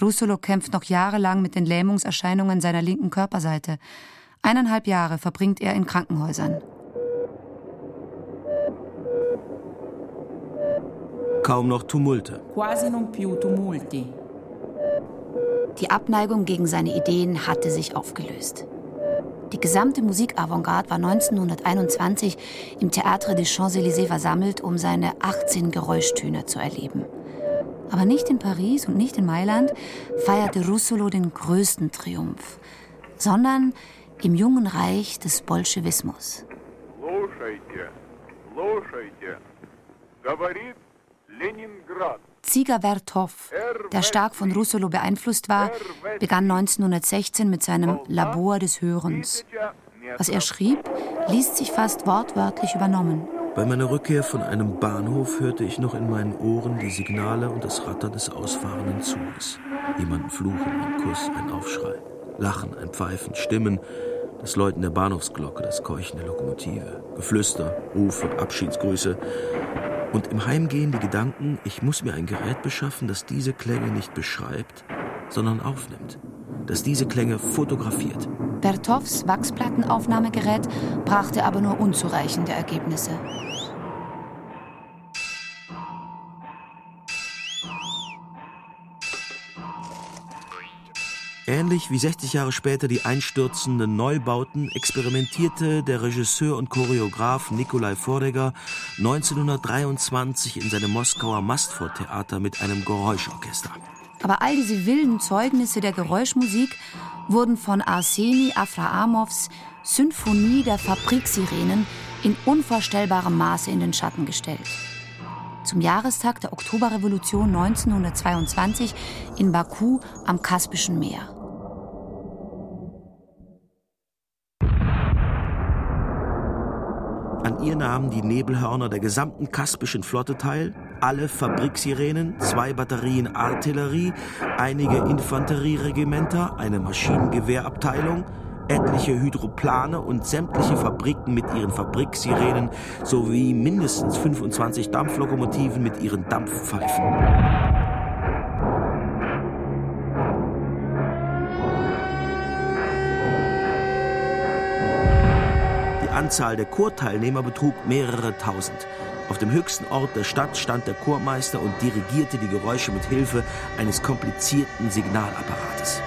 Russolo kämpft noch jahrelang mit den Lähmungserscheinungen seiner linken Körperseite. Eineinhalb Jahre verbringt er in Krankenhäusern. Kaum noch Tumulte. Die Abneigung gegen seine Ideen hatte sich aufgelöst. Die gesamte Musikavantgarde war 1921 im Théâtre des Champs-Élysées versammelt, um seine 18 Geräuschtöne zu erleben. Aber nicht in Paris und nicht in Mailand feierte Russolo den größten Triumph, sondern im jungen Reich des Bolschewismus. Ziger Werthoff, der stark von Russolo beeinflusst war, begann 1916 mit seinem Labor des Hörens. Was er schrieb, liest sich fast wortwörtlich übernommen. Bei meiner Rückkehr von einem Bahnhof hörte ich noch in meinen Ohren die Signale und das Rattern des ausfahrenden Zuges. Jemanden fluchen, ein Kuss, ein Aufschrei, Lachen, ein Pfeifen, Stimmen, das Läuten der Bahnhofsglocke, das Keuchen der Lokomotive, Geflüster, Rufe, Abschiedsgrüße, und im Heimgehen die Gedanken, ich muss mir ein Gerät beschaffen, das diese Klänge nicht beschreibt, sondern aufnimmt. Das diese Klänge fotografiert. Bertovs Wachsplattenaufnahmegerät brachte aber nur unzureichende Ergebnisse. Ähnlich wie 60 Jahre später die einstürzenden Neubauten experimentierte der Regisseur und Choreograf Nikolai Voreger 1923 in seinem Moskauer Mastvortheater mit einem Geräuschorchester. Aber all diese wilden Zeugnisse der Geräuschmusik wurden von Arseni Afraamows Symphonie der Fabriksirenen in unvorstellbarem Maße in den Schatten gestellt. Zum Jahrestag der Oktoberrevolution 1922 in Baku am Kaspischen Meer. An ihr nahmen die Nebelhörner der gesamten kaspischen Flotte teil, alle Fabriksirenen, zwei Batterien Artillerie, einige Infanterieregimenter, eine Maschinengewehrabteilung, etliche Hydroplane und sämtliche Fabriken mit ihren Fabriksirenen sowie mindestens 25 Dampflokomotiven mit ihren Dampfpfeifen. Anzahl der Chorteilnehmer betrug mehrere tausend. Auf dem höchsten Ort der Stadt stand der Chormeister und dirigierte die Geräusche mit Hilfe eines komplizierten Signalapparates.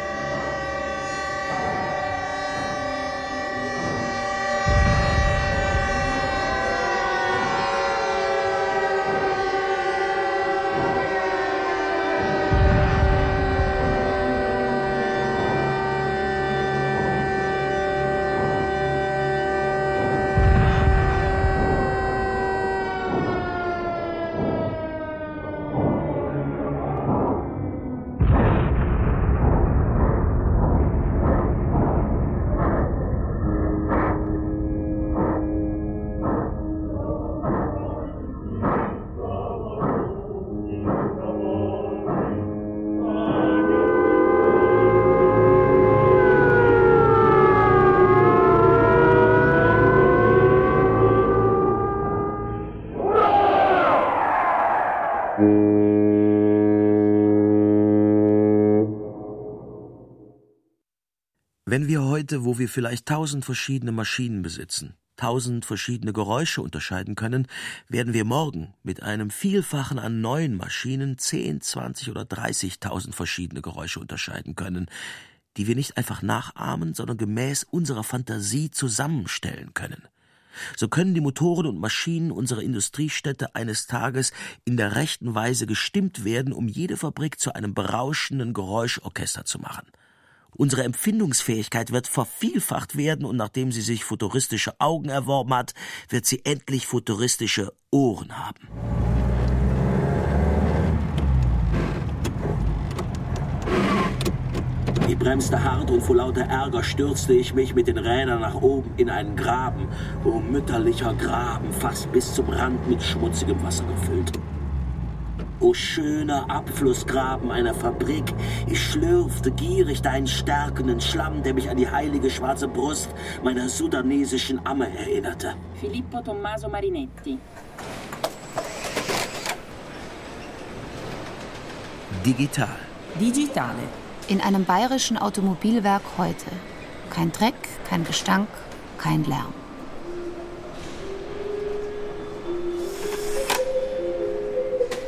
Wenn wir heute, wo wir vielleicht tausend verschiedene Maschinen besitzen, tausend verschiedene Geräusche unterscheiden können, werden wir morgen mit einem Vielfachen an neuen Maschinen zehn, zwanzig oder dreißigtausend verschiedene Geräusche unterscheiden können, die wir nicht einfach nachahmen, sondern gemäß unserer Fantasie zusammenstellen können. So können die Motoren und Maschinen unserer Industriestädte eines Tages in der rechten Weise gestimmt werden, um jede Fabrik zu einem berauschenden Geräuschorchester zu machen. Unsere Empfindungsfähigkeit wird vervielfacht werden und nachdem sie sich futuristische Augen erworben hat, wird sie endlich futuristische Ohren haben. Ich bremste hart und vor lauter Ärger stürzte ich mich mit den Rädern nach oben in einen Graben. Oh, mütterlicher Graben, fast bis zum Rand mit schmutzigem Wasser gefüllt. O schöner Abflussgraben einer Fabrik, ich schlürfte gierig deinen stärkenden Schlamm, der mich an die heilige schwarze Brust meiner sudanesischen Amme erinnerte. Filippo Tommaso Marinetti. Digital. Digitale. In einem bayerischen Automobilwerk heute. Kein Dreck, kein Gestank, kein Lärm.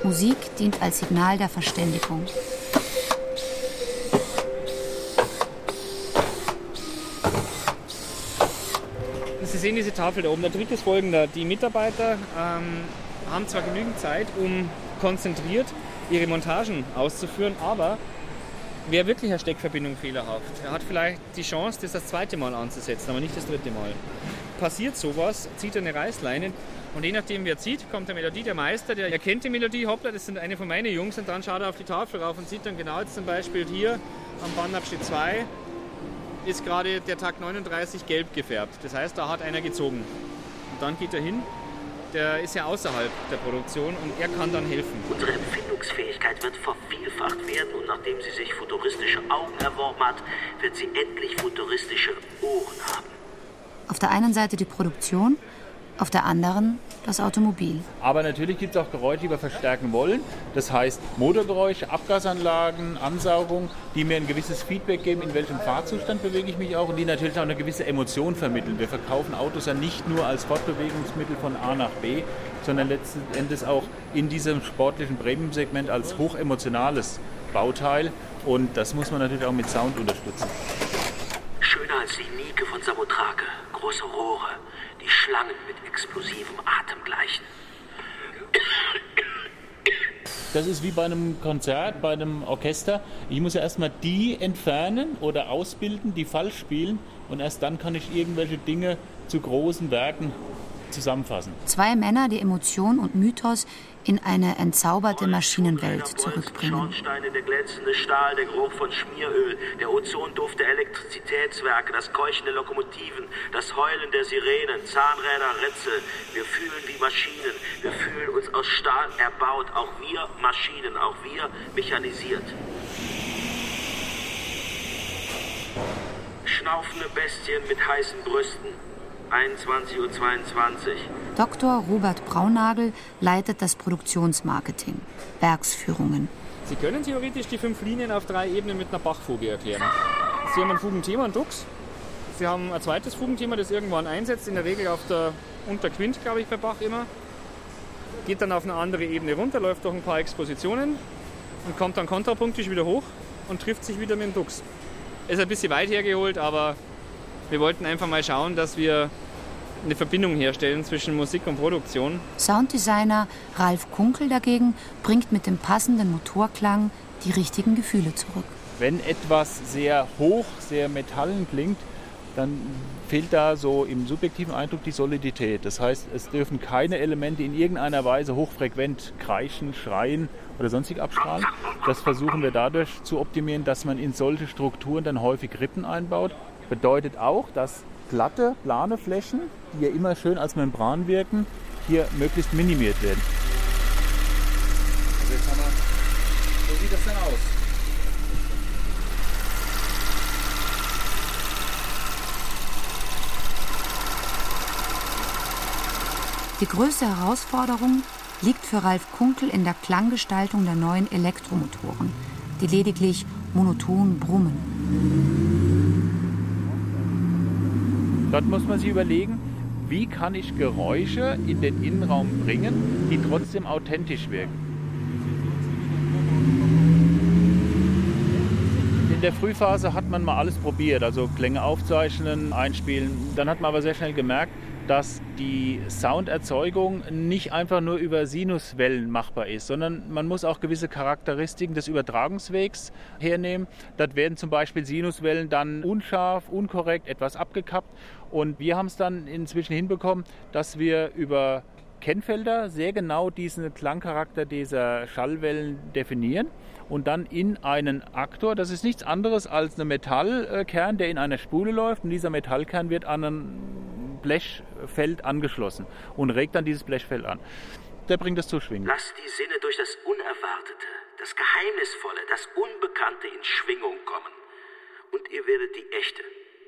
Musik dient als Signal der Verständigung. Sie sehen diese Tafel da oben. Der Trick ist folgender. Die Mitarbeiter ähm, haben zwar genügend Zeit, um konzentriert ihre Montagen auszuführen, aber Wer wirklich eine Steckverbindung fehlerhaft, er hat vielleicht die Chance, das das zweite Mal anzusetzen, aber nicht das dritte Mal. Passiert sowas, zieht eine Reißleine und je nachdem, wer zieht, kommt der Melodie, der Meister, der erkennt die Melodie, hoppla, das sind eine von meinen Jungs und dann schaut er auf die Tafel rauf und sieht dann genau jetzt zum Beispiel hier am Bandabschnitt 2 ist gerade der Tag 39 gelb gefärbt. Das heißt, da hat einer gezogen. Und dann geht er hin der ist ja außerhalb der Produktion und er kann dann helfen. Unsere Empfindungsfähigkeit wird vervielfacht werden und nachdem sie sich futuristische Augen erworben hat, wird sie endlich futuristische Ohren haben. Auf der einen Seite die Produktion, auf der anderen das Automobil. Aber natürlich gibt es auch Geräusche, die wir verstärken wollen. Das heißt Motorgeräusche, Abgasanlagen, Ansaugung, die mir ein gewisses Feedback geben, in welchem Fahrzustand bewege ich mich auch und die natürlich auch eine gewisse Emotion vermitteln. Wir verkaufen Autos ja nicht nur als Fortbewegungsmittel von A nach B, sondern letzten Endes auch in diesem sportlichen Premium-Segment als hochemotionales Bauteil und das muss man natürlich auch mit Sound unterstützen. Schöner als die Nike von Samotrake, große Rohre, die Schlangen mit explosivem Atem gleichen. Das ist wie bei einem Konzert, bei einem Orchester. Ich muss ja erstmal die entfernen oder ausbilden, die falsch spielen. Und erst dann kann ich irgendwelche Dinge zu großen Werken zusammenfassen. Zwei Männer, die Emotion und Mythos in eine entzauberte Maschinenwelt zurückbringen. Der glänzende Stahl, der Geruch von Schmieröl, der Ozonduft der Elektrizitätswerke, das Keuchen der Lokomotiven, das Heulen der Sirenen, Zahnräder, Rätsel. Wir fühlen wie Maschinen. Wir fühlen uns aus Stahl erbaut. Auch wir Maschinen, auch wir mechanisiert. Schnaufende Bestien mit heißen Brüsten. 21.22 Uhr. Dr. Robert Braunagel leitet das Produktionsmarketing, Werksführungen. Sie können theoretisch die fünf Linien auf drei Ebenen mit einer Bachfuge erklären. Sie haben ein Fugenthema, ein Dux. Sie haben ein zweites Fugenthema, das irgendwann einsetzt, in der Regel auf der Unterquint, glaube ich, bei Bach immer. Geht dann auf eine andere Ebene runter, läuft durch ein paar Expositionen und kommt dann kontrapunktisch wieder hoch und trifft sich wieder mit dem Dux. Ist ein bisschen weit hergeholt, aber wir wollten einfach mal schauen, dass wir eine Verbindung herstellen zwischen Musik und Produktion. Sounddesigner Ralf Kunkel dagegen bringt mit dem passenden Motorklang die richtigen Gefühle zurück. Wenn etwas sehr hoch, sehr metallen klingt, dann fehlt da so im subjektiven Eindruck die Solidität. Das heißt, es dürfen keine Elemente in irgendeiner Weise hochfrequent kreischen, schreien oder sonstig abstrahlen. Das versuchen wir dadurch zu optimieren, dass man in solche Strukturen dann häufig Rippen einbaut. Bedeutet auch, dass glatte, plane Flächen, die ja immer schön als Membran wirken, hier möglichst minimiert werden. Also jetzt haben wir, so sieht das dann aus. Die größte Herausforderung liegt für Ralf Kunkel in der Klanggestaltung der neuen Elektromotoren, die lediglich monoton brummen. Dort muss man sich überlegen, wie kann ich Geräusche in den Innenraum bringen, die trotzdem authentisch wirken. In der Frühphase hat man mal alles probiert, also Klänge aufzeichnen, einspielen. Dann hat man aber sehr schnell gemerkt, dass die Sounderzeugung nicht einfach nur über Sinuswellen machbar ist, sondern man muss auch gewisse Charakteristiken des Übertragungswegs hernehmen. Dort werden zum Beispiel Sinuswellen dann unscharf, unkorrekt, etwas abgekappt. Und wir haben es dann inzwischen hinbekommen, dass wir über Kennfelder sehr genau diesen Klangcharakter dieser Schallwellen definieren und dann in einen Aktor, das ist nichts anderes als ein Metallkern, der in einer Spule läuft und dieser Metallkern wird an ein Blechfeld angeschlossen und regt dann dieses Blechfeld an. Der bringt das zu schwingen. Lasst die Sinne durch das Unerwartete, das Geheimnisvolle, das Unbekannte in Schwingung kommen. Und ihr werdet die echte,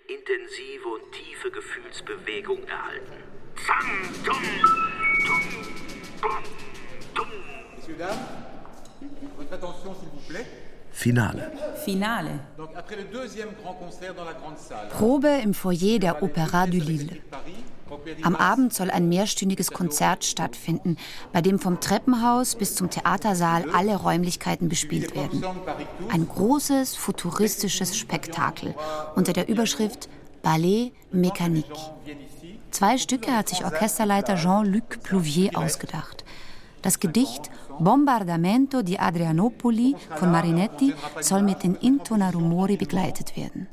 intensive und tiefe Gefühlsbewegung erhalten. Zang, dum, grande salle. Probe im Foyer der Opéra du Lille. Am Abend soll ein mehrstündiges Konzert stattfinden, bei dem vom Treppenhaus bis zum Theatersaal alle Räumlichkeiten bespielt werden. Ein großes, futuristisches Spektakel unter der Überschrift Ballet Mécanique. Zwei Stücke hat sich Orchesterleiter Jean-Luc Plouvier ausgedacht. Das Gedicht Bombardamento di Adrianopoli von Marinetti soll mit den Intona Rumori begleitet werden.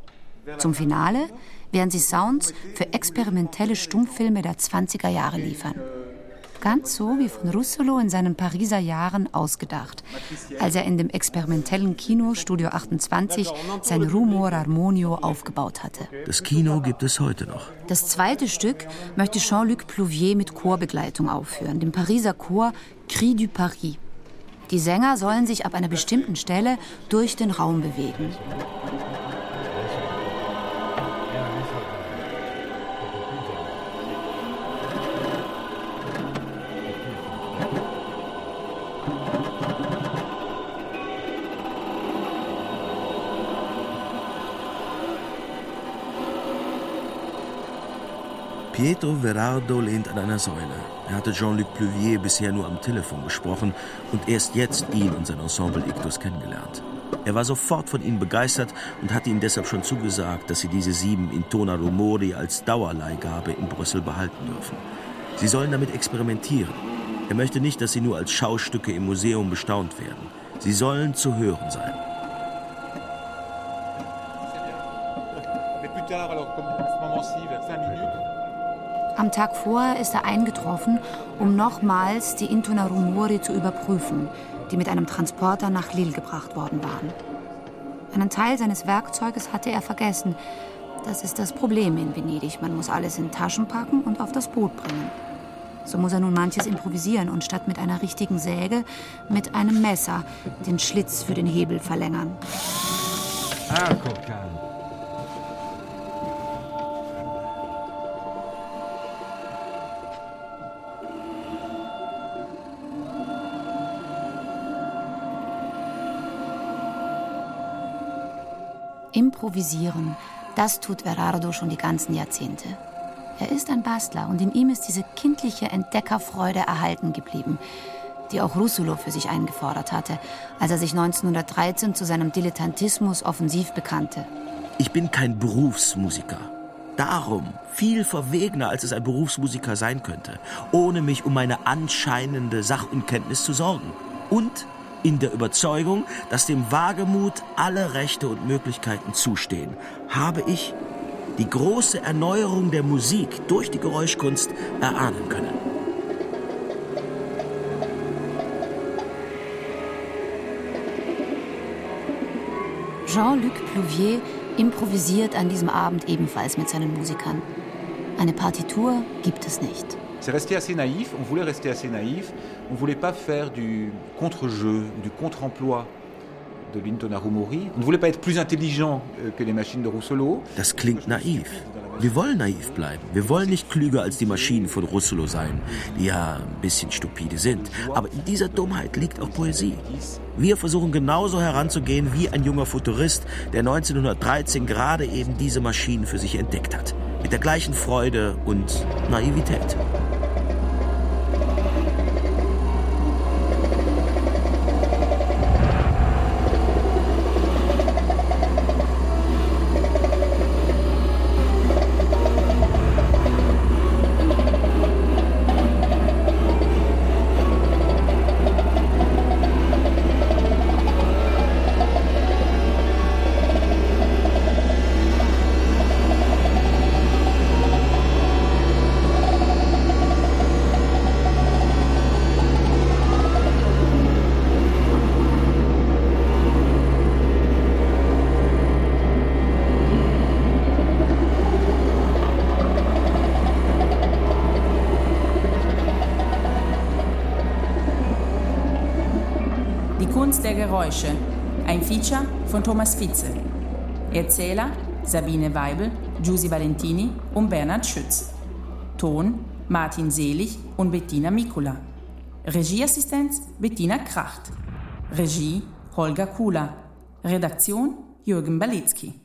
Zum Finale werden sie Sounds für experimentelle Stummfilme der 20er Jahre liefern. Ganz so wie von Russolo in seinen Pariser Jahren ausgedacht, als er in dem experimentellen Kino Studio 28 sein Rumor Armonio aufgebaut hatte. Das Kino gibt es heute noch. Das zweite Stück möchte Jean-Luc Plouvier mit Chorbegleitung aufführen, dem Pariser Chor Cri du Paris. Die Sänger sollen sich ab einer bestimmten Stelle durch den Raum bewegen. Pietro Verardo lehnt an einer Säule. Er hatte Jean-Luc Pluvier bisher nur am Telefon gesprochen und erst jetzt ihn und sein Ensemble Ictus kennengelernt. Er war sofort von ihnen begeistert und hatte ihnen deshalb schon zugesagt, dass sie diese sieben Intona Rumori als Dauerleihgabe in Brüssel behalten dürfen. Sie sollen damit experimentieren. Er möchte nicht, dass sie nur als Schaustücke im Museum bestaunt werden. Sie sollen zu hören sein. Mais plus tard, alors, comme à ce moment-ci, vers 5 minutes, Am Tag vorher ist er eingetroffen, um nochmals die Intona Rumori zu überprüfen, die mit einem Transporter nach Lille gebracht worden waren. Einen Teil seines Werkzeuges hatte er vergessen. Das ist das Problem in Venedig. Man muss alles in Taschen packen und auf das Boot bringen. So muss er nun manches improvisieren und statt mit einer richtigen Säge mit einem Messer den Schlitz für den Hebel verlängern. Ah, guck an. Improvisieren, das tut Verardo schon die ganzen Jahrzehnte. Er ist ein Bastler und in ihm ist diese kindliche Entdeckerfreude erhalten geblieben, die auch Russolo für sich eingefordert hatte, als er sich 1913 zu seinem Dilettantismus offensiv bekannte. Ich bin kein Berufsmusiker. Darum viel verwegener, als es ein Berufsmusiker sein könnte, ohne mich um meine anscheinende Sachunkenntnis zu sorgen. Und in der Überzeugung, dass dem Wagemut alle Rechte und Möglichkeiten zustehen, habe ich die große Erneuerung der Musik durch die Geräuschkunst erahnen können. Jean-Luc Plouvier improvisiert an diesem Abend ebenfalls mit seinen Musikern. Eine Partitur gibt es nicht. C'est resté assez naïf. On voulait rester assez naïf. On voulait pas faire du contre-jeu, du contre-emploi de l'Intona Rumori. On ne voulait pas être plus intelligent euh, que les machines de Russolo. Das klingt naiv. Wir wollen naiv bleiben. Wir wollen nicht klüger als die Maschinen von Russolo sein, die ja ein bisschen stupide sind. Aber in dieser Dummheit liegt auch Poesie. Wir versuchen genauso heranzugehen wie ein junger Futurist, der 1913 gerade eben diese Maschinen für sich entdeckt hat. Mit der gleichen Freude und Naivität. Kunst der Geräusche. Ein Feature von Thomas Fitze. Erzähler Sabine Weibel, Giusy Valentini und Bernhard Schütz. Ton Martin Selig und Bettina Mikula. Regieassistenz Bettina Kracht. Regie Holger Kula. Redaktion Jürgen Balitzky.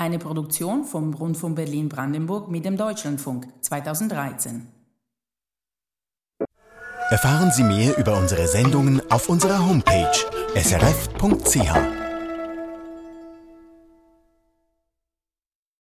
Eine Produktion vom Rundfunk Berlin-Brandenburg mit dem Deutschlandfunk 2013. Erfahren Sie mehr über unsere Sendungen auf unserer Homepage srf.ch.